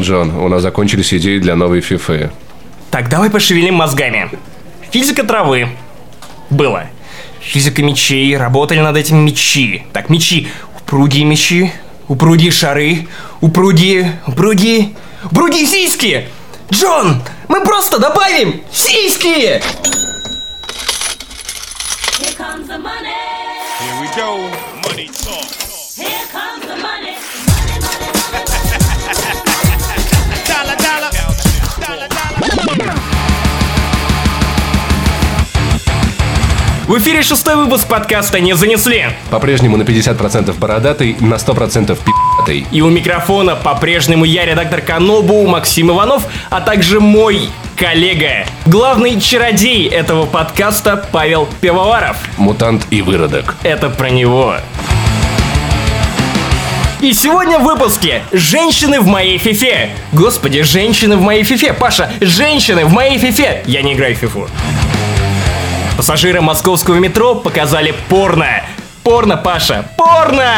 Джон, у нас закончились идеи для новой фифы. Так, давай пошевелим мозгами. Физика травы. Было. Физика мечей. Работали над этим мечи. Так, мечи. Упругие мечи. Упругие шары. Упругие... Упругие... Упругие сиськи! Джон! Мы просто добавим сиськи! Here comes the money. Here we go. В эфире шестой выпуск подкаста «Не занесли». По-прежнему на 50% бородатый, на 100% пи***тый. И у микрофона по-прежнему я, редактор Канобу, Максим Иванов, а также мой коллега, главный чародей этого подкаста Павел Пивоваров. Мутант и выродок. Это про него. И сегодня в выпуске «Женщины в моей фифе». Господи, женщины в моей фифе. Паша, женщины в моей фифе. Я не играю в фифу. Пассажиры московского метро показали порно. Порно, Паша, порно!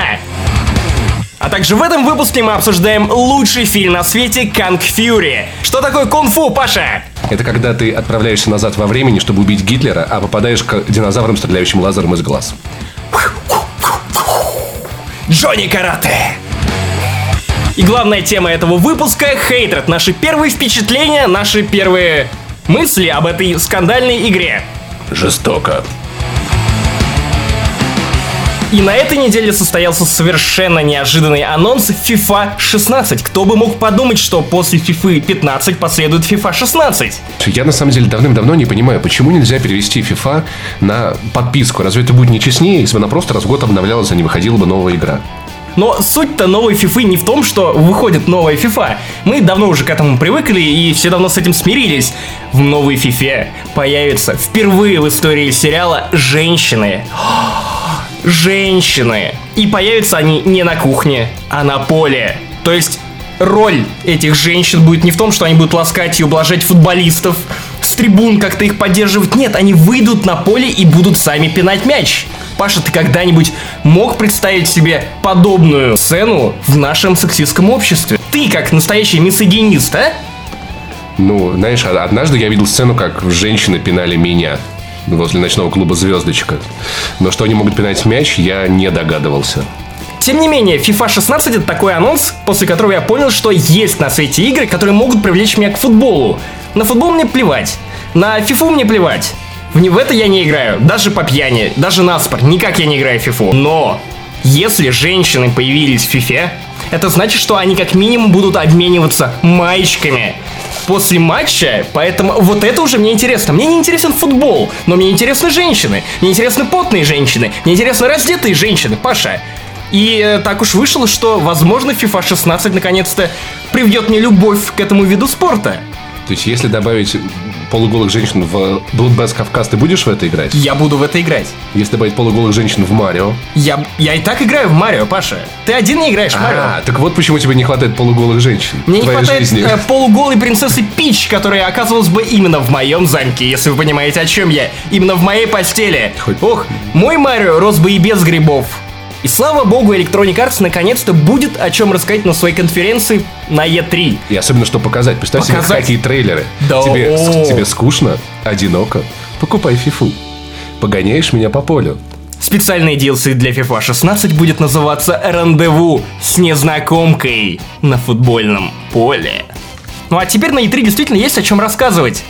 А также в этом выпуске мы обсуждаем лучший фильм на свете «Канг Фьюри». Что такое кунг-фу, Паша? Это когда ты отправляешься назад во времени, чтобы убить Гитлера, а попадаешь к динозаврам, стреляющим лазером из глаз. Джонни Карате. И главная тема этого выпуска — хейтред. Наши первые впечатления, наши первые мысли об этой скандальной игре. Жестоко. И на этой неделе состоялся совершенно неожиданный анонс FIFA 16. Кто бы мог подумать, что после FIFA 15 последует FIFA 16? Я на самом деле давным-давно не понимаю, почему нельзя перевести FIFA на подписку. Разве это будет не честнее, если бы она просто раз в год обновлялась, а не выходила бы новая игра? Но суть-то новой FIFA не в том, что выходит новая FIFA. Мы давно уже к этому привыкли и все давно с этим смирились. В новой FIFA появятся впервые в истории сериала женщины. Женщины. И появятся они не на кухне, а на поле. То есть роль этих женщин будет не в том, что они будут ласкать и ублажать футболистов, с трибун как-то их поддерживать. Нет, они выйдут на поле и будут сами пинать мяч. Паша, ты когда-нибудь мог представить себе подобную сцену в нашем сексистском обществе? Ты как настоящий миссогинист, а? Ну, знаешь, а- однажды я видел сцену, как женщины пинали меня возле ночного клуба «Звездочка». Но что они могут пинать мяч, я не догадывался. Тем не менее, FIFA 16 это такой анонс, после которого я понял, что есть на свете игры, которые могут привлечь меня к футболу. На футбол мне плевать, на FIFA мне плевать. В, в это я не играю, даже по пьяни, даже на спор, никак я не играю в FIFA. Но, если женщины появились в FIFA, это значит, что они как минимум будут обмениваться маечками после матча, поэтому вот это уже мне интересно. Мне не интересен футбол, но мне интересны женщины, мне интересны потные женщины, мне интересны раздетые женщины, Паша. И э, так уж вышло, что, возможно, FIFA 16 наконец-то приведет мне любовь к этому виду спорта. То есть, если добавить полуголых женщин в Bloodbath Кавказ, ты будешь в это играть? Я буду в это играть. Если добавить полуголых женщин в Марио? Я, я и так играю в Марио, Паша. Ты один не играешь в Марио. А, так вот почему тебе не хватает полуголых женщин Мне в не твоей хватает жизни. э, полуголой принцессы Пич, которая оказывалась бы именно в моем замке, если вы понимаете, о чем я. Именно в моей постели. Хоть- Ох, мой Марио рос бы и без грибов. И слава богу, Electronic Arts наконец-то будет о чем рассказать на своей конференции на E E3. И особенно, что показать. Представь себе, Показать. какие трейлеры. Да, тебе, о. тебе скучно, одиноко. Покупай фифу. Погоняешь меня по полю. Специальный DLC для FIFA 16 будет называться «Рандеву с незнакомкой на футбольном поле». Ну а теперь на E3 действительно есть о чем рассказывать.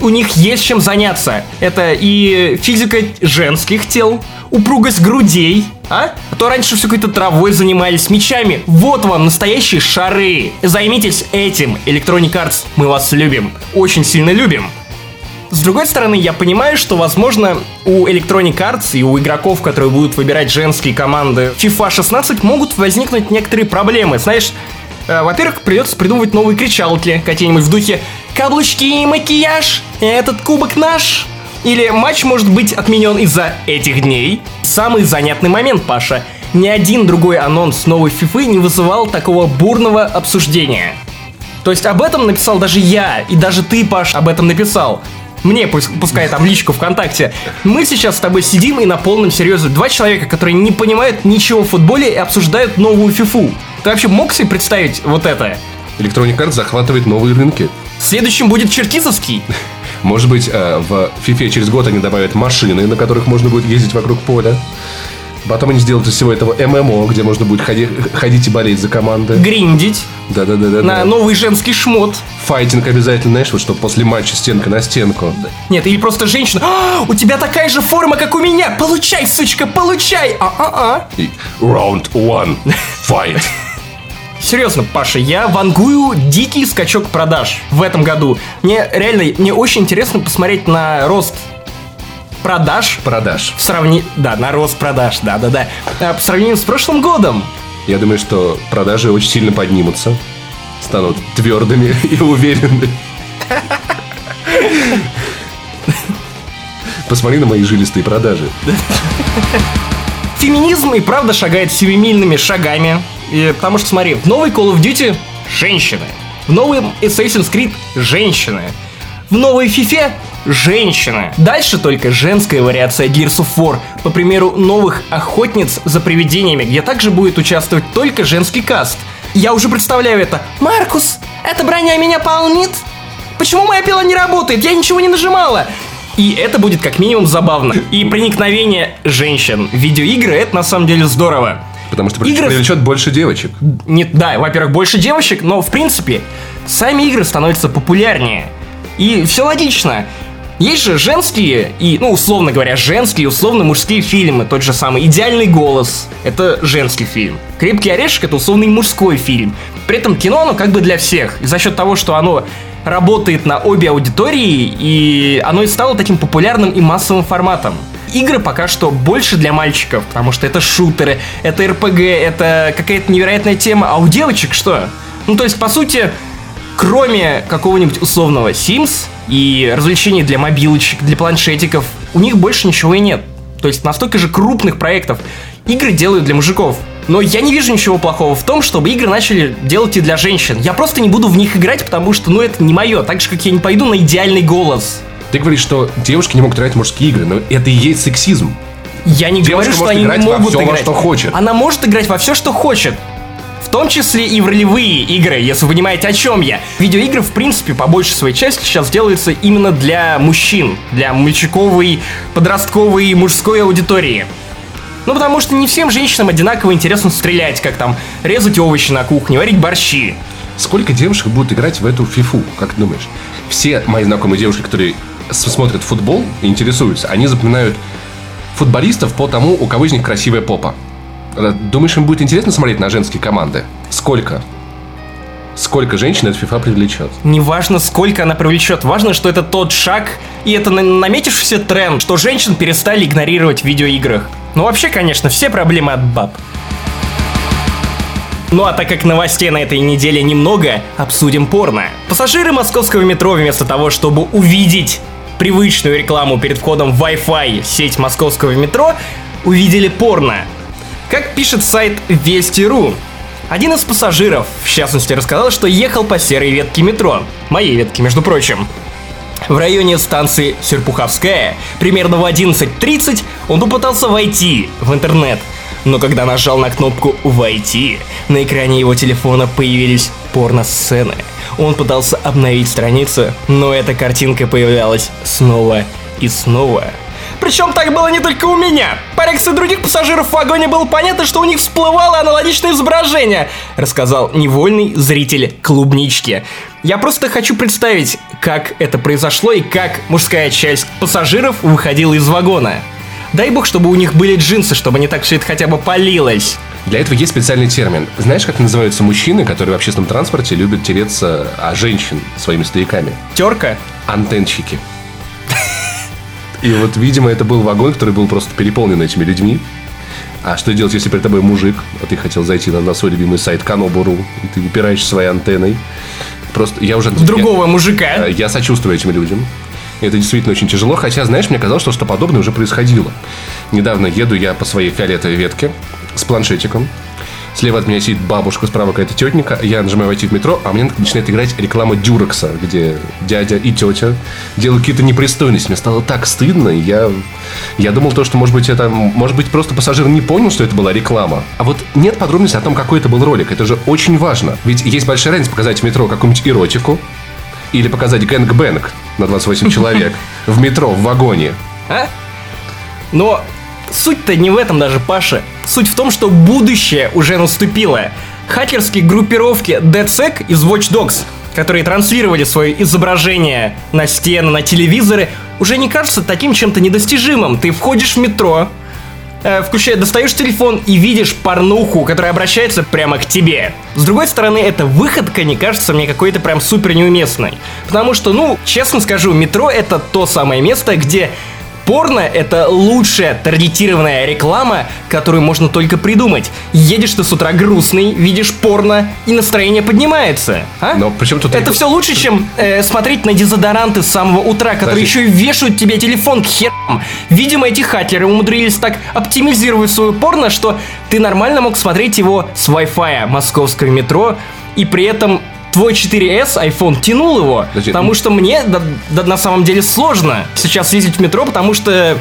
У них есть чем заняться. Это и физика женских тел, упругость грудей, а? А то раньше все какой-то травой занимались, мечами. Вот вам настоящие шары. Займитесь этим, Electronic Arts. Мы вас любим. Очень сильно любим. С другой стороны, я понимаю, что, возможно, у Electronic Arts и у игроков, которые будут выбирать женские команды FIFA 16, могут возникнуть некоторые проблемы. Знаешь, э, во-первых, придется придумывать новые кричалки, какие-нибудь в духе «Каблучки и макияж, этот кубок наш». Или матч может быть отменен из-за этих дней. Самый занятный момент, Паша. Ни один другой анонс новой FIFA не вызывал такого бурного обсуждения. То есть об этом написал даже я, и даже ты, Паш, об этом написал. Мне, пускай там личку ВКонтакте. Мы сейчас с тобой сидим и на полном серьезе два человека, которые не понимают ничего в футболе и обсуждают новую фифу. Ты вообще мог себе представить вот это? Electronic Arts захватывает новые рынки. Следующим будет черкизовский. Может быть, э, в FIFA через год они добавят машины, на которых можно будет ездить вокруг поля. Потом они сделают из всего этого ММО, где можно будет ходи- ходить и болеть за команды. Гриндить Да-да-да. на новый женский шмот. Файтинг обязательно, знаешь, вот чтобы после матча стенка на стенку. Нет, или просто женщина. «А, у тебя такая же форма, как у меня. Получай, сучка, получай. А-а-а. Раунд one. Fight. Серьезно, Паша, я вангую дикий скачок продаж в этом году. Мне реально, мне очень интересно посмотреть на рост продаж Продаж. в сравнении... Да, на рост продаж, да-да-да. А, По сравнению с прошлым годом. Я думаю, что продажи очень сильно поднимутся. Станут твердыми и уверенными. Посмотри на мои жилистые продажи. Феминизм и правда шагает семимильными шагами. И, потому что, смотри, в новой Call of Duty женщины. В новом Assassin's Creed женщины. В новой FIFA женщины. Дальше только женская вариация Gears of War. По примеру новых охотниц за привидениями, где также будет участвовать только женский каст. Я уже представляю это. Маркус, эта броня меня полнит? Почему моя пила не работает? Я ничего не нажимала. И это будет как минимум забавно. И проникновение женщин в видеоигры это на самом деле здорово. Потому что Игры- привлечет больше девочек. Нет, да, во-первых, больше девочек, но в принципе сами игры становятся популярнее. И все логично. Есть же женские и, ну, условно говоря, женские условно мужские фильмы. Тот же самый «Идеальный голос» — это женский фильм. «Крепкий орешек» — это условный мужской фильм. При этом кино, оно как бы для всех. И за счет того, что оно работает на обе аудитории, и оно и стало таким популярным и массовым форматом. Игры пока что больше для мальчиков, потому что это шутеры, это РПГ, это какая-то невероятная тема. А у девочек что? Ну, то есть, по сути, кроме какого-нибудь условного Sims и развлечений для мобилочек, для планшетиков, у них больше ничего и нет. То есть настолько же крупных проектов игры делают для мужиков. Но я не вижу ничего плохого в том, чтобы игры начали делать и для женщин. Я просто не буду в них играть, потому что, ну, это не мое. Так же, как я не пойду на идеальный голос. Ты говоришь, что девушки не могут играть в мужские игры, но это и есть сексизм. Я не Девушка говорю, что они не во могут во играть. что хочет. Она может играть во все, что хочет. В том числе и в ролевые игры, если вы понимаете, о чем я. Видеоигры, в принципе, по большей своей части сейчас делаются именно для мужчин, для мальчиковой, подростковой, мужской аудитории. Ну, потому что не всем женщинам одинаково интересно стрелять, как там резать овощи на кухне, варить борщи. Сколько девушек будут играть в эту фифу, как ты думаешь? Все мои знакомые девушки, которые смотрят футбол и интересуются, они запоминают футболистов по тому, у кого из них красивая попа. Э, Думаешь, им будет интересно смотреть на женские команды? Сколько? Сколько женщин эта фифа привлечет? Неважно, сколько она привлечет, важно, что это тот шаг, и это на- наметившийся тренд, что женщин перестали игнорировать в видеоиграх. Ну вообще, конечно, все проблемы от баб. Ну а так как новостей на этой неделе немного, обсудим порно. Пассажиры московского метро вместо того, чтобы увидеть привычную рекламу перед входом в Wi-Fi сеть московского метро, увидели порно. Как пишет сайт Вести.ру, один из пассажиров, в частности, рассказал, что ехал по серой ветке метро. Моей ветке, между прочим. В районе станции Серпуховская, примерно в 11.30, он попытался войти в интернет. Но когда нажал на кнопку «Войти», на экране его телефона появились порно-сцены. Он пытался обновить страницу, но эта картинка появлялась снова и снова. Причем так было не только у меня. По реакции других пассажиров в вагоне было понятно, что у них всплывало аналогичное изображение, рассказал невольный зритель клубнички. Я просто хочу представить, как это произошло и как мужская часть пассажиров выходила из вагона. Дай бог, чтобы у них были джинсы, чтобы не так все это хотя бы полилось. Для этого есть специальный термин. Знаешь, как называются мужчины, которые в общественном транспорте любят тереться о женщин своими стояками? Терка? Антенщики. И вот, видимо, это был вагон, который был просто переполнен этими людьми. А что делать, если перед тобой мужик, а ты хотел зайти на, на свой любимый сайт Канобуру, и ты упираешь своей антенной? Просто я уже... Другого мужика. Я, я сочувствую этим людям. Это действительно очень тяжело, хотя, знаешь, мне казалось, что что подобное уже происходило. Недавно еду я по своей фиолетовой ветке с планшетиком. Слева от меня сидит бабушка, справа какая-то тетенька. Я нажимаю войти в метро, а мне начинает играть реклама Дюрекса, где дядя и тетя делают какие-то непристойности. Мне стало так стыдно, я, я думал то, что, может быть, это, может быть, просто пассажир не понял, что это была реклама. А вот нет подробностей о том, какой это был ролик. Это же очень важно. Ведь есть большая разница показать в метро какую-нибудь эротику или показать gang bang на 28 человек в метро, в вагоне. А? Но суть-то не в этом даже, Паша. Суть в том, что будущее уже наступило. Хакерские группировки DedSec из Watch Dogs, которые транслировали свое изображение на стены, на телевизоры, уже не кажутся таким чем-то недостижимым. Ты входишь в метро, э, включая, достаешь телефон и видишь порнуху, которая обращается прямо к тебе. С другой стороны, эта выходка не кажется мне какой-то прям супер неуместной. Потому что, ну, честно скажу, метро это то самое место, где Порно — это лучшая таргетированная реклама, которую можно только придумать. Едешь ты с утра грустный, видишь порно, и настроение поднимается. А? Но при чем тут Это все лучше, чем э, смотреть на дезодоранты с самого утра, которые Подожди. еще и вешают тебе телефон к херам. Видимо, эти хакеры умудрились так оптимизировать свое порно, что ты нормально мог смотреть его с Wi-Fi московского метро, и при этом твой 4S iPhone тянул его, Подожди, потому ну- что мне да- да на самом деле сложно сейчас ездить в метро, потому что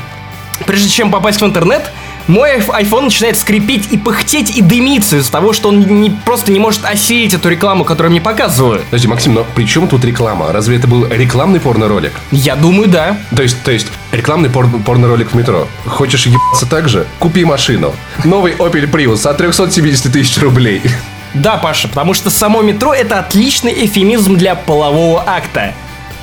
прежде чем попасть в интернет, мой iPhone начинает скрипеть и пыхтеть и дымиться из-за того, что он не, просто не может осеять эту рекламу, которую мне показывают. Подожди, Максим, но при чем тут реклама? Разве это был рекламный порно-ролик? Я думаю, да. То есть, то есть рекламный пор- порно-ролик в метро. Хочешь ебаться так же? Купи машину. Новый Opel Prius от 370 тысяч рублей. Да, Паша, потому что само метро это отличный эфемизм для полового акта.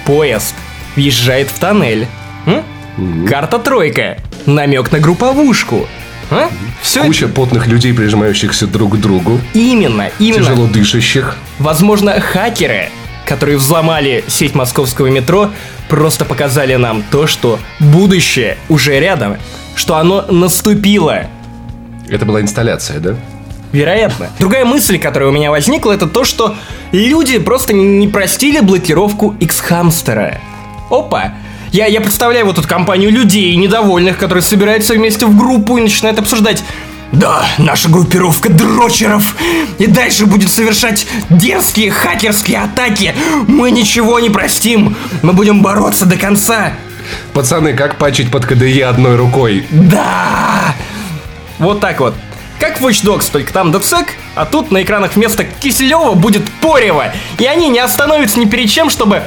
Поезд въезжает в тоннель. М? Карта тройка. Намек на групповушку. А? Все Куча потных людей, прижимающихся друг к другу. именно, именно. Тяжело дышащих. Возможно, хакеры, которые взломали сеть московского метро, просто показали нам то, что будущее уже рядом, что оно наступило. Это была инсталляция, да? Вероятно. Другая мысль, которая у меня возникла, это то, что люди просто не простили блокировку X-хамстера. Опа! Я, я представляю вот эту компанию людей недовольных, которые собираются вместе в группу и начинают обсуждать да, наша группировка дрочеров и дальше будет совершать дерзкие хакерские атаки. Мы ничего не простим. Мы будем бороться до конца. Пацаны, как пачить под КДЕ одной рукой? Да! Вот так вот. Как в Watch Dogs, только там DedSec, а тут на экранах вместо Киселева будет Порева. И они не остановятся ни перед чем, чтобы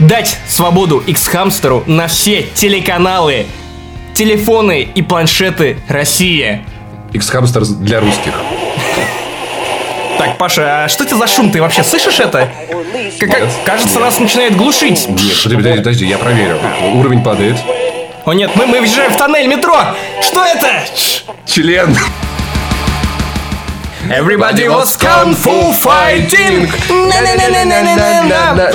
дать свободу X-Хамстеру на все телеканалы, телефоны и планшеты России. X-Hamster для русских. Так, Паша, а что это за шум? Ты вообще слышишь это? Как, как- кажется, нас начинает глушить. Нет, подожди, подожди, подожди, я проверю. Уровень падает. О нет, мы, мы въезжаем в тоннель метро! Что это? Член. Everybody was kung fu fighting. На-на-на-на-на-на-на.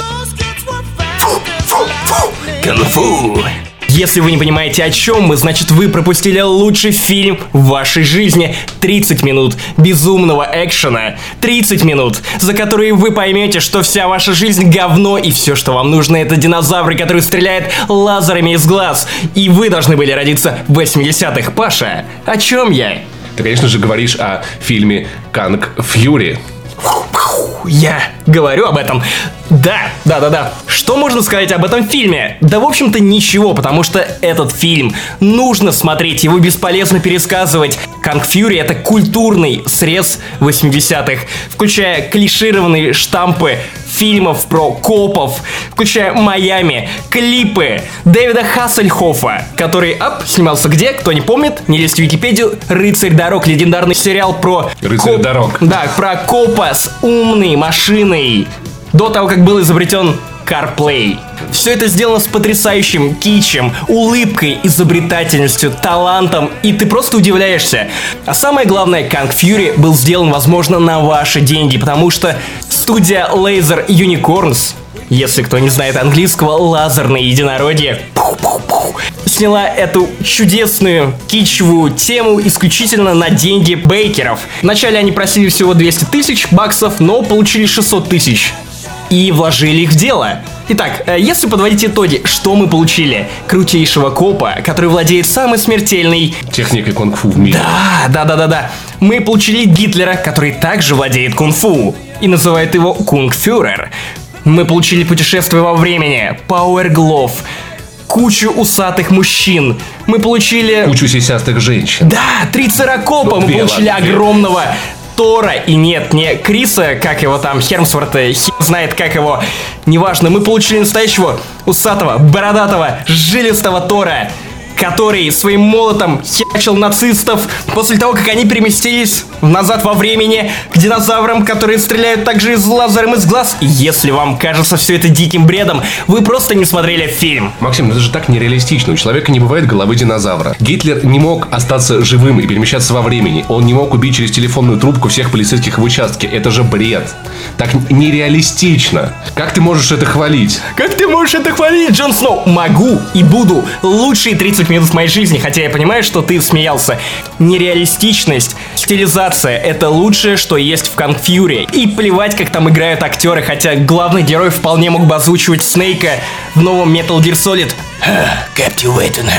Кунг-фу. Если вы не понимаете, о чем мы, значит вы пропустили лучший фильм в вашей жизни. 30 минут безумного экшена. 30 минут, за которые вы поймете, что вся ваша жизнь говно, и все, что вам нужно, это динозавры, которые стреляют лазерами из глаз. И вы должны были родиться в 80-х. Паша, о чем я? Ты, конечно же, говоришь о фильме «Канг Фьюри». Я говорю об этом. Да, да, да, да. Что можно сказать об этом фильме? Да, в общем-то, ничего, потому что этот фильм нужно смотреть, его бесполезно пересказывать. Канг Фьюри это культурный срез 80-х, включая клишированные штампы фильмов про копов, включая Майами, клипы Дэвида Хассельхофа, который, ап, снимался где, кто не помнит, не лезьте в Википедию, «Рыцарь дорог», легендарный сериал про... «Рыцарь дорог». Да, про копа с умной машиной. До того, как был изобретен CarPlay. Все это сделано с потрясающим кичем, улыбкой, изобретательностью, талантом, и ты просто удивляешься. А самое главное, Kang Fury был сделан, возможно, на ваши деньги, потому что студия Laser Unicorns, если кто не знает английского, лазерное единородие, сняла эту чудесную кичевую тему исключительно на деньги бейкеров. Вначале они просили всего 200 тысяч баксов, но получили 600 тысяч и вложили их в дело. Итак, э, если подводить итоги, что мы получили? Крутейшего копа, который владеет самой смертельной Техникой кунг-фу в мире. а, да, да, да, да. Мы получили Гитлера, который также владеет кунг-фу и называет его кунг-фюрер. Мы получили путешествие во времени, Power Glove, кучу усатых мужчин. Мы получили... Кучу сисястых женщин. Да, трицеракопа. Мы Две, получили две. огромного Тора. И нет, не Криса, как его там, Хермсворта, хер знает как его. Неважно, мы получили настоящего усатого, бородатого, жилистого Тора который своим молотом херачил нацистов после того, как они переместились назад во времени к динозаврам, которые стреляют также из лазером из глаз. И если вам кажется все это диким бредом, вы просто не смотрели фильм. Максим, ну это же так нереалистично. У человека не бывает головы динозавра. Гитлер не мог остаться живым и перемещаться во времени. Он не мог убить через телефонную трубку всех полицейских в участке. Это же бред. Так нереалистично. Как ты можешь это хвалить? Как ты можешь это хвалить, Джон Сноу? Могу и буду. Лучшие 30 минут в моей жизни, хотя я понимаю, что ты смеялся. Нереалистичность, стилизация — это лучшее, что есть в Kung Fury. И плевать, как там играют актеры, хотя главный герой вполне мог бы озвучивать Снейка в новом Metal Gear Solid. Captivating,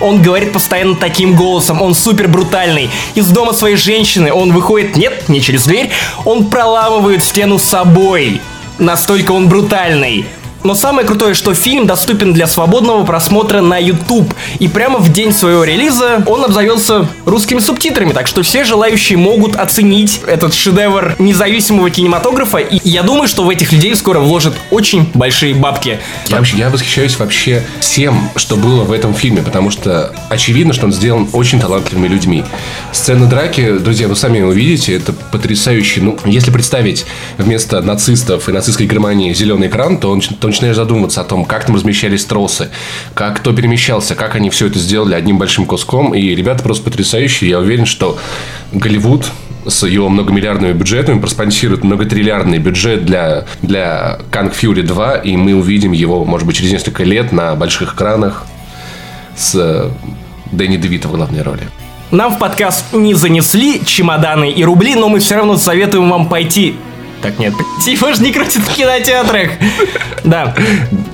Он говорит постоянно таким голосом, он супер брутальный. Из дома своей женщины он выходит, нет, не через дверь, он проламывает стену с собой. Настолько он брутальный. Но самое крутое, что фильм доступен для свободного просмотра на YouTube. И прямо в день своего релиза он обзавелся русскими субтитрами. Так что все желающие могут оценить этот шедевр независимого кинематографа. И я думаю, что в этих людей скоро вложат очень большие бабки. Я, вообще, я восхищаюсь вообще всем, что было в этом фильме, потому что очевидно, что он сделан очень талантливыми людьми. Сцена драки, друзья, вы сами увидите, это потрясающе. Ну, если представить вместо нацистов и нацистской Германии зеленый экран, то, он, то начинаешь задумываться о том, как там размещались тросы, как кто перемещался, как они все это сделали одним большим куском. И ребята просто потрясающие. Я уверен, что Голливуд с его многомиллиардными бюджетами проспонсирует многотриллиардный бюджет для, для Kang Fury 2, и мы увидим его, может быть, через несколько лет на больших экранах с э, Дэнни Девито в главной роли. Нам в подкаст не занесли чемоданы и рубли, но мы все равно советуем вам пойти так нет, его же не крутят в кинотеатрах. Да.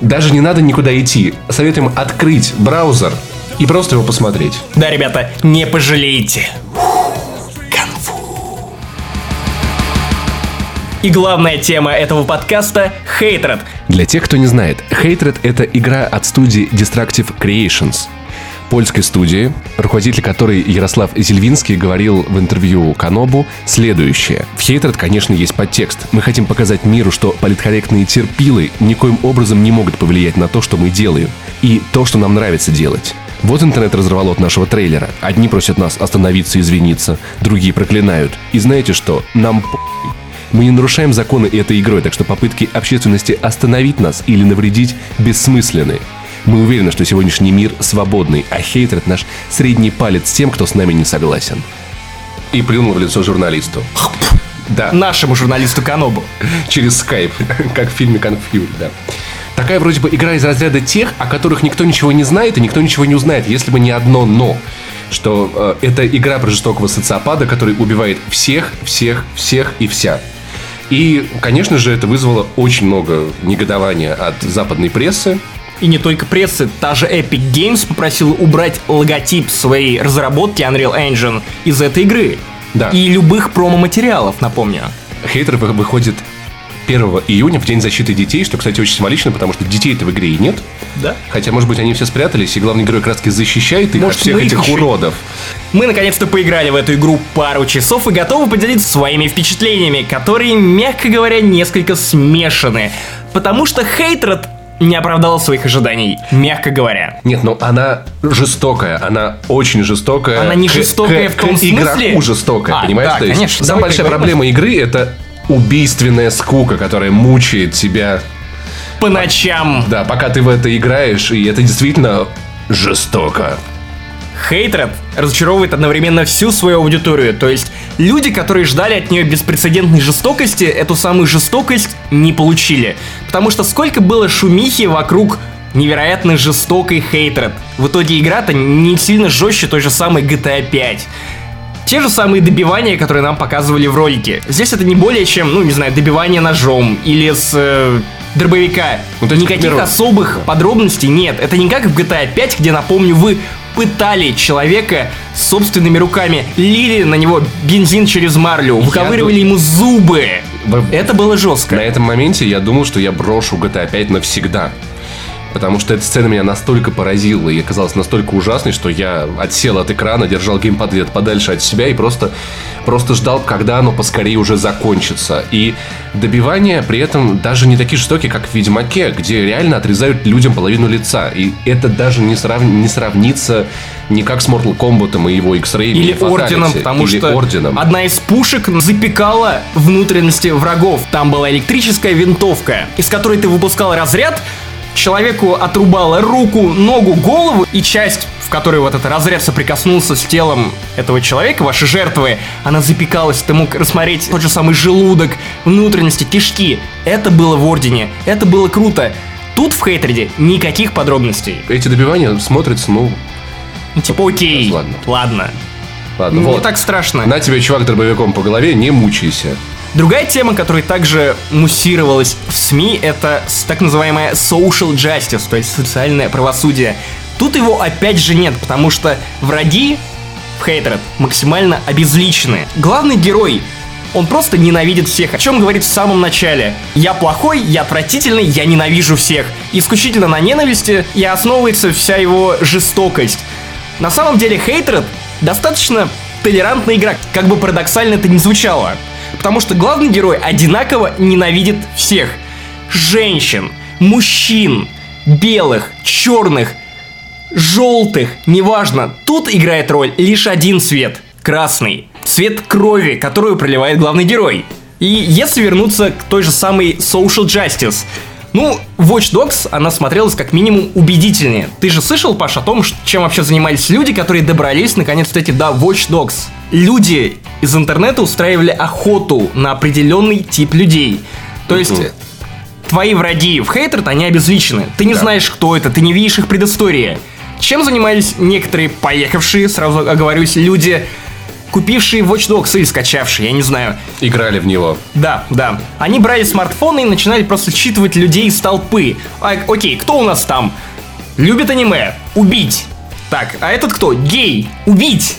Даже не надо никуда идти. Советуем открыть браузер и просто его посмотреть. Да, ребята, не пожалеете. И главная тема этого подкаста — Hatred. Для тех, кто не знает, Hatred — это игра от студии Destructive Creations. Польской студии, руководитель которой Ярослав Зельвинский говорил в интервью Канобу следующее. В Hatred, конечно, есть подтекст. Мы хотим показать миру, что политкорректные терпилы никоим образом не могут повлиять на то, что мы делаем, и то, что нам нравится делать. Вот интернет разорвало от нашего трейлера. Одни просят нас остановиться и извиниться, другие проклинают. И знаете что? Нам похуй. Мы не нарушаем законы этой игрой, так что попытки общественности остановить нас или навредить бессмысленны. Мы уверены, что сегодняшний мир свободный, а хейтер — это наш средний палец тем, кто с нами не согласен. И плюнул в лицо журналисту. Да, Нашему журналисту Канобу. через скайп, как в фильме «Конфьюз», да. Такая вроде бы игра из разряда тех, о которых никто ничего не знает и никто ничего не узнает, если бы не одно «но». Что э, это игра про жестокого социопада, который убивает всех, всех, всех и вся. И, конечно же, это вызвало очень много негодования от западной прессы, И не только прессы, та же Epic Games попросила убрать логотип своей разработки Unreal Engine из этой игры. Да. И любых промо-материалов, напомню. Хейтер вы- выходит 1 июня, в День защиты детей, что, кстати, очень символично, потому что детей-то в игре и нет. Да? Хотя, может быть, они все спрятались, и главный герой как раз таки защищает их Может, от всех этих еще- уродов. Мы наконец-то поиграли в эту игру пару часов и готовы поделиться своими впечатлениями, которые, мягко говоря, несколько смешаны. Потому что Хейтред не оправдал своих ожиданий, мягко говоря. Нет, ну она жестокая, она очень жестокая. Она не жестокая к- в том к игроку смысле- жестокая, А, понимаешь? да, То есть конечно. Самая большая проблема игры это убийственная скука, которая мучает тебя. По ночам. Да, пока ты в это играешь, и это действительно жестоко. Хейтред разочаровывает одновременно всю свою аудиторию, то есть люди, которые ждали от нее беспрецедентной жестокости, эту самую жестокость не получили. Потому что сколько было шумихи вокруг невероятно жестокой Хейтред. В итоге игра-то не сильно жестче той же самой GTA 5. Те же самые добивания, которые нам показывали в ролике. Здесь это не более чем, ну, не знаю, добивание ножом или с э, дробовика. Ну, есть, к Никаких примеру, особых подробностей нет. Это не как в GTA 5, где, напомню, вы пытали человека собственными руками, лили на него бензин через марлю, выковыривали ему зубы. Это было жестко. На этом моменте я думал, что я брошу GTA 5 навсегда. Потому что эта сцена меня настолько поразила и оказалась настолько ужасной, что я отсел от экрана, держал геймпад где-то подальше от себя и просто, просто ждал, когда оно поскорее уже закончится. И добивания при этом даже не такие жестокие, как в Ведьмаке, где реально отрезают людям половину лица. И это даже не, срав- не сравнится никак с Mortal Kombat и его X-Ray. Или орденом, потому или что орденом. одна из пушек запекала внутренности врагов. Там была электрическая винтовка, из которой ты выпускал разряд, человеку отрубала руку, ногу, голову, и часть, в которой вот этот разряд соприкоснулся с телом этого человека, вашей жертвы, она запекалась, ты мог рассмотреть тот же самый желудок, внутренности, кишки. Это было в Ордене, это было круто. Тут в Хейтреде никаких подробностей. Эти добивания смотрятся, ну, Ну, Типа, окей, Ладно. ладно. ладно. Не вот. так страшно. На тебе чувак дробовиком по голове, не мучайся. Другая тема, которая также муссировалась в СМИ, это так называемая social justice, то есть социальное правосудие. Тут его опять же нет, потому что враги в Хейтеред максимально обезличены. Главный герой он просто ненавидит всех, о чем говорит в самом начале. Я плохой, я отвратительный, я ненавижу всех. Исключительно на ненависти и основывается вся его жестокость. На самом деле Хейтеред достаточно толерантная игра, как бы парадоксально это ни звучало. Потому что главный герой одинаково ненавидит всех. Женщин, мужчин, белых, черных, желтых, неважно. Тут играет роль лишь один цвет – красный. Цвет крови, которую проливает главный герой. И если вернуться к той же самой social justice, ну, Watch Dogs, она смотрелась как минимум убедительнее. Ты же слышал, Паш, о том, чем вообще занимались люди, которые добрались наконец-таки до Watch Dogs? Люди из интернета устраивали охоту на определенный тип людей. То есть, Мгм. твои враги в Хейтерд, они обезличены. Ты не Да. знаешь, кто это, ты не видишь их предыстории. Чем занимались некоторые поехавшие, сразу оговорюсь, люди, купившие Watch Dogs или скачавшие, я не знаю. Играли в него. Да, да. Они брали смартфоны и начинали просто считывать людей из толпы. А, окей, кто у нас там? Любит аниме? Убить. Так, а этот кто? Гей. Убить.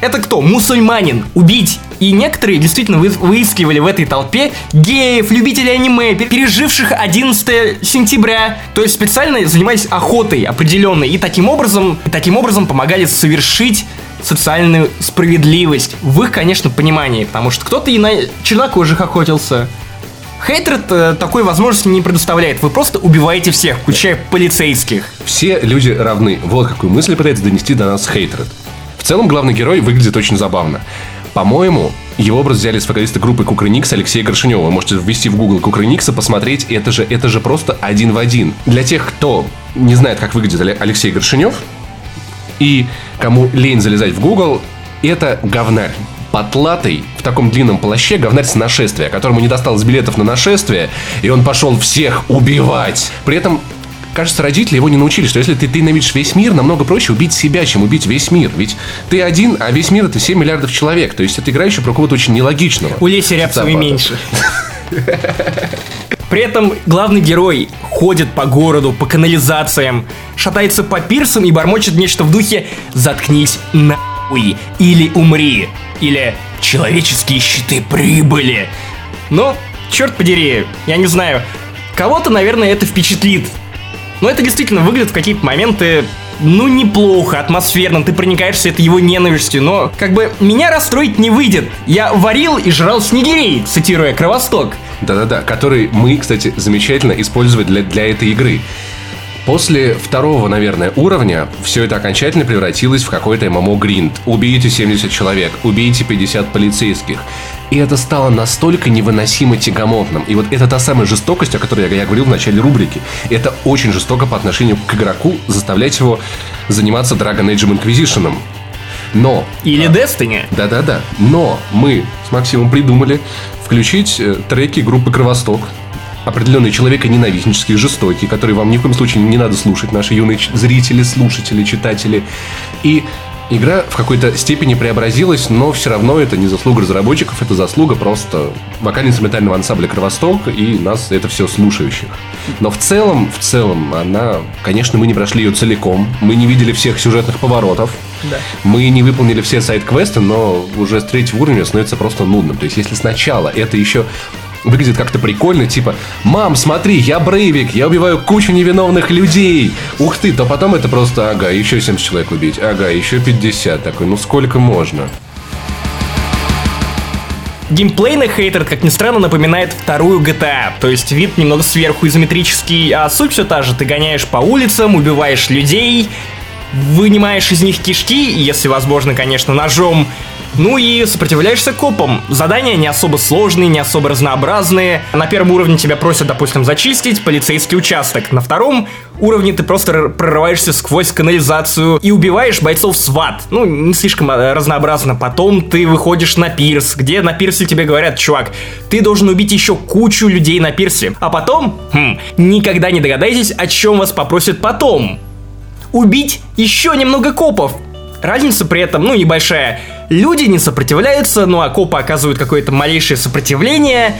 Это кто? Мусульманин. Убить. И некоторые действительно вы- выискивали в этой толпе геев, любителей аниме, пер- переживших 11 сентября. То есть специально занимались охотой определенной. И таким образом, и таким образом помогали совершить социальную справедливость в их, конечно, понимании. Потому что кто-то и на чернокожих охотился. Хейтред э, такой возможности не предоставляет. Вы просто убиваете всех, включая полицейских. Все люди равны. Вот какую мысль пытается донести до нас Хейтред. В целом, главный герой выглядит очень забавно. По-моему, его образ взяли с вокалиста группы Кукрыникс Алексея Горшинева. Можете ввести в Google Кукрыникса, посмотреть. Это же, это же просто один в один. Для тех, кто не знает, как выглядит Але- Алексей Горшинев, и кому лень залезать в Google, это говнарь. Потлатый, в таком длинном плаще, говнарь с нашествия, которому не досталось билетов на нашествие, и он пошел всех убивать. При этом, кажется, родители его не научили, что если ты, ты ненавидишь весь мир, намного проще убить себя, чем убить весь мир. Ведь ты один, а весь мир это 7 миллиардов человек. То есть это игра еще про кого-то очень нелогичного. У Леси Рябцевой меньше. При этом главный герой ходит по городу, по канализациям, шатается по пирсам и бормочет нечто в духе «Заткнись нахуй» или «Умри» или «Человеческие щиты прибыли». Но, черт подери, я не знаю, кого-то, наверное, это впечатлит. Но это действительно выглядит в какие-то моменты ну, неплохо, атмосферно, ты проникаешься этой его ненавистью, но, как бы, меня расстроить не выйдет. Я варил и жрал снегирей, цитируя Кровосток. Да-да-да, который мы, кстати, замечательно использовали для, для этой игры. После второго, наверное, уровня все это окончательно превратилось в какой-то ММО гринд. Убейте 70 человек, убейте 50 полицейских. И это стало настолько невыносимо тягомотным. И вот это та самая жестокость, о которой я, я говорил в начале рубрики. Это очень жестоко по отношению к игроку заставлять его заниматься Dragon Age Inquisition. Но Или Destiny. да-да-да. Но мы с Максимом придумали включить э, треки группы Кровосток. Определенные человеконенавистнические, жестокие, которые вам ни в коем случае не надо слушать, наши юные зрители, слушатели, читатели. И Игра в какой-то степени преобразилась, но все равно это не заслуга разработчиков, это заслуга просто вокально-инструментального ансамбля «Кровосток» и нас это все слушающих. Но в целом, в целом, она, конечно, мы не прошли ее целиком, мы не видели всех сюжетных поворотов, мы не выполнили все сайт-квесты, но уже с третьего уровня становится просто нудным. То есть, если сначала это еще выглядит как-то прикольно, типа «Мам, смотри, я Брейвик, я убиваю кучу невиновных людей!» Ух ты, то потом это просто «Ага, еще 70 человек убить, ага, еще 50». Такой, ну сколько можно? Геймплейный хейтер, как ни странно, напоминает вторую GTA. То есть вид немного сверху изометрический, а суть все та же. Ты гоняешь по улицам, убиваешь людей, вынимаешь из них кишки, если возможно, конечно, ножом. Ну и сопротивляешься копам. Задания не особо сложные, не особо разнообразные. На первом уровне тебя просят, допустим, зачистить полицейский участок. На втором уровне ты просто прорываешься сквозь канализацию и убиваешь бойцов СВАТ. Ну, не слишком э, разнообразно. Потом ты выходишь на пирс, где на пирсе тебе говорят, чувак, ты должен убить еще кучу людей на пирсе. А потом, хм, никогда не догадайтесь, о чем вас попросят потом убить еще немного копов. Разница при этом, ну, небольшая. Люди не сопротивляются, ну, а копы оказывают какое-то малейшее сопротивление,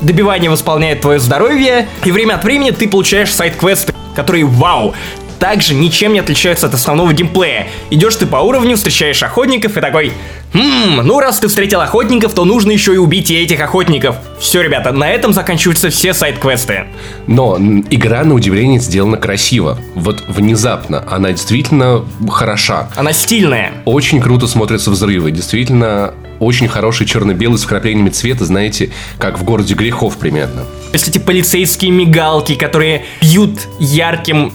добивание восполняет твое здоровье, и время от времени ты получаешь сайт-квесты, которые, вау, также ничем не отличаются от основного геймплея. Идешь ты по уровню, встречаешь охотников и такой, «Хм, ну раз ты встретил охотников, то нужно еще и убить и этих охотников. Все, ребята, на этом заканчиваются все сайт-квесты. Но игра, на удивление, сделана красиво. Вот внезапно она действительно хороша. Она стильная. Очень круто смотрятся взрывы. Действительно, очень хороший черно-белый с вкраплениями цвета, знаете, как в городе грехов примерно. Есть эти полицейские мигалки, которые бьют ярким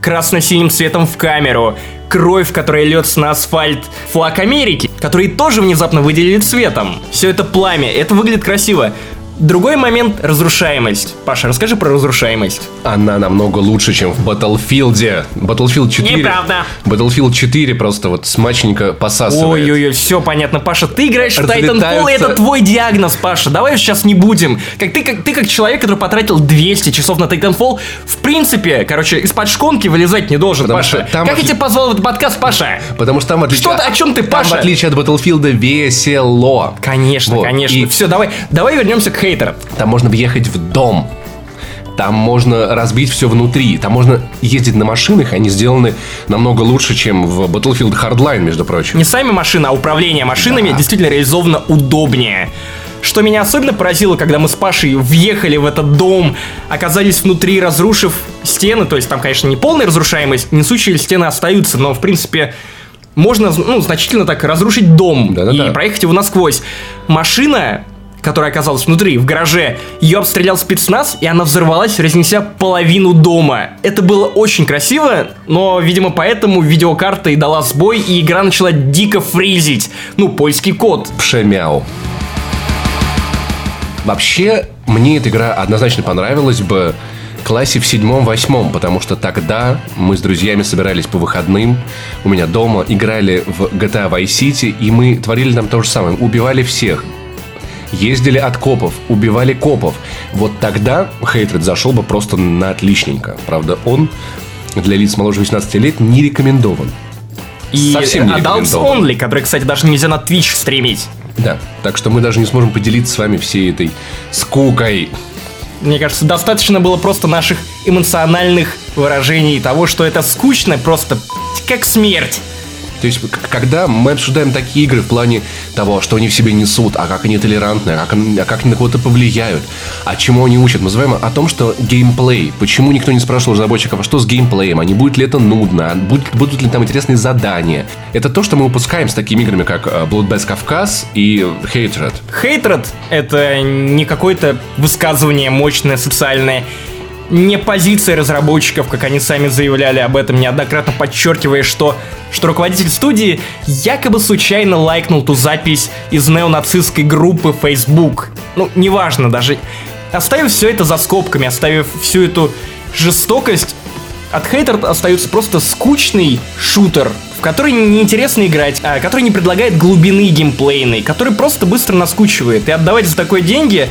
красно-синим светом в камеру, кровь, которая льется на асфальт, флаг Америки, который тоже внезапно выделили цветом. Все это пламя, это выглядит красиво. Другой момент — разрушаемость. Паша, расскажи про разрушаемость. Она намного лучше, чем в Battlefield. Battlefield 4. Неправда. Battlefield 4 просто вот смачненько посасывает. Ой-ой-ой, все понятно, Паша, ты играешь в Titanfall, и Разлетаются- это твой диагноз, Паша. Давай сейчас не будем. Как ты, как ты как человек, который потратил 200 часов на Titanfall, в принципе, короче, из-под шконки вылезать не должен, Потому Паша. там как я отли- тебя позвал в этот подкаст, Паша? Потому что там отличие Что ты- о чем ты, там, Паша? в отличие от Battlefield весело. Конечно, Вот, конечно. и- Все, давай, давай вернемся к хейтерам. Там можно въехать в дом. Там можно разбить все внутри. Там можно ездить на машинах. Они сделаны намного лучше, чем в Battlefield Hardline, между прочим. Не сами машины, а управление машинами Да. действительно реализовано удобнее. Что меня особенно поразило, когда мы с Пашей въехали в этот дом, оказались внутри, разрушив стены, то есть там, конечно, не полная разрушаемость, несущие стены остаются, но, в принципе, можно, ну, значительно так разрушить дом Да-да-да. и проехать его насквозь. Машина, которая оказалась внутри, в гараже, ее обстрелял спецназ, и она взорвалась, разнеся половину дома. Это было очень красиво, но, видимо, поэтому видеокарта и дала сбой, и игра начала дико фризить. Ну, польский код. Пшемяу. Вообще, мне эта игра однозначно понравилась бы классе в седьмом-восьмом, потому что тогда мы с друзьями собирались по выходным у меня дома, играли в GTA Vice City, и мы творили там то же самое. Убивали всех. Ездили от копов, убивали копов. Вот тогда Хейтред зашел бы просто на отличненько. Правда, он для лиц моложе 18 лет не рекомендован. И Совсем не Adults. Only, который, кстати, даже нельзя на Twitch стримить. Да, так что мы даже не сможем поделиться с вами всей этой скукой. Мне кажется, достаточно было просто наших эмоциональных выражений того, что это скучно, просто как смерть. То есть, когда мы обсуждаем такие игры в плане того, что они в себе несут, а как они толерантны, а как, а как они на кого-то повлияют, а чему они учат, мы называем о том, что геймплей. Почему никто не спрашивал разработчиков, а что с геймплеем, а не будет ли это нудно, а будут, будут ли там интересные задания. Это то, что мы упускаем с такими играми, как э, Bloodbath Кавказ и Hatred. Хейтред — это не какое-то высказывание мощное, социальное, не позиция разработчиков, как они сами заявляли об этом, неоднократно подчеркивая, что, что руководитель студии якобы случайно лайкнул ту запись из неонацистской группы Facebook. Ну, неважно даже. Оставив все это за скобками, оставив всю эту жестокость, от Хейтер остается просто скучный шутер, в который неинтересно играть, а который не предлагает глубины геймплейной, который просто быстро наскучивает. И отдавать за такое деньги,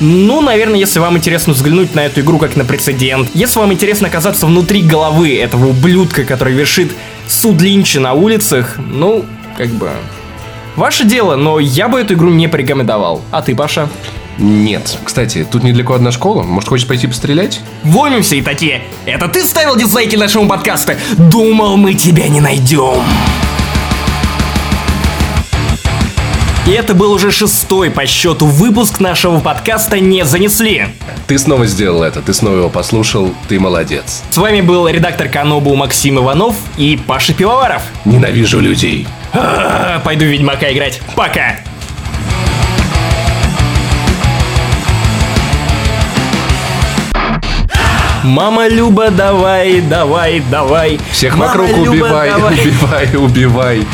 Ну, наверное, если вам интересно взглянуть на эту игру как на прецедент, если вам интересно оказаться внутри головы этого ублюдка, который вершит суд Линча на улицах, ну, как бы... Ваше дело, но я бы эту игру не порекомендовал. А ты, Паша? Нет. Кстати, тут недалеко одна школа. Может, хочешь пойти пострелять? Вломимся и такие. Это ты ставил дизлайки нашему подкасту? Думал, мы тебя не найдем. И это был уже шестой по счету выпуск нашего подкаста «Не занесли». Ты снова сделал это, ты снова его послушал, ты молодец. С вами был редактор Канобу Максим Иванов и Паша Пивоваров. Ненавижу людей. А, Пойду в Ведьмака играть. Пока! Мама Люба, давай, давай, давай. Всех Мама вокруг Люба, убивай, давай. убивай, убивай.